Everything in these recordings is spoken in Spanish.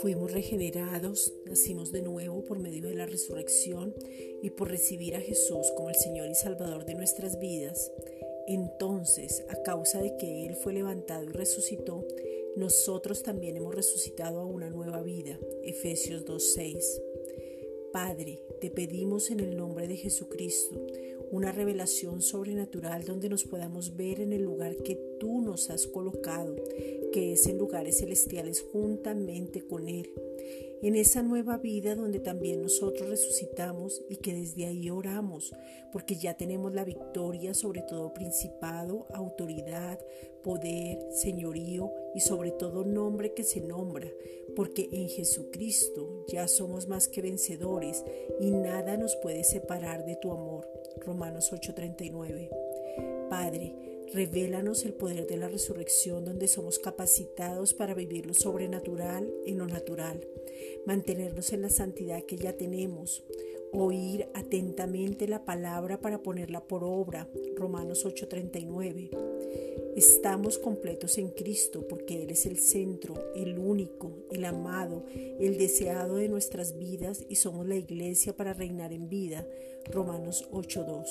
Fuimos regenerados, nacimos de nuevo por medio de la resurrección y por recibir a Jesús como el Señor y Salvador de nuestras vidas. Entonces, a causa de que Él fue levantado y resucitó, nosotros también hemos resucitado a una nueva vida. Efesios 2.6. Padre, te pedimos en el nombre de Jesucristo una revelación sobrenatural donde nos podamos ver en el lugar que tú nos has colocado, que es en lugares celestiales juntamente con Él en esa nueva vida donde también nosotros resucitamos y que desde ahí oramos, porque ya tenemos la victoria sobre todo principado, autoridad, poder, señorío y sobre todo nombre que se nombra, porque en Jesucristo ya somos más que vencedores y nada nos puede separar de tu amor. Romanos 8:39. Padre, Revélanos el poder de la resurrección donde somos capacitados para vivir lo sobrenatural en lo natural, mantenernos en la santidad que ya tenemos, oír atentamente la palabra para ponerla por obra. Romanos 8:39. Estamos completos en Cristo porque Él es el centro, el único, el amado, el deseado de nuestras vidas y somos la iglesia para reinar en vida. Romanos 8:2.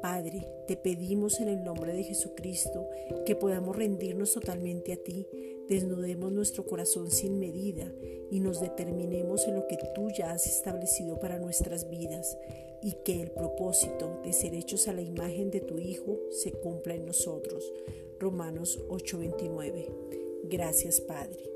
Padre, te pedimos en el nombre de Jesucristo que podamos rendirnos totalmente a ti, desnudemos nuestro corazón sin medida y nos determinemos en lo que tú ya has establecido para nuestras vidas y que el propósito de ser hechos a la imagen de tu Hijo se cumpla en nosotros. Romanos 8:29. Gracias Padre.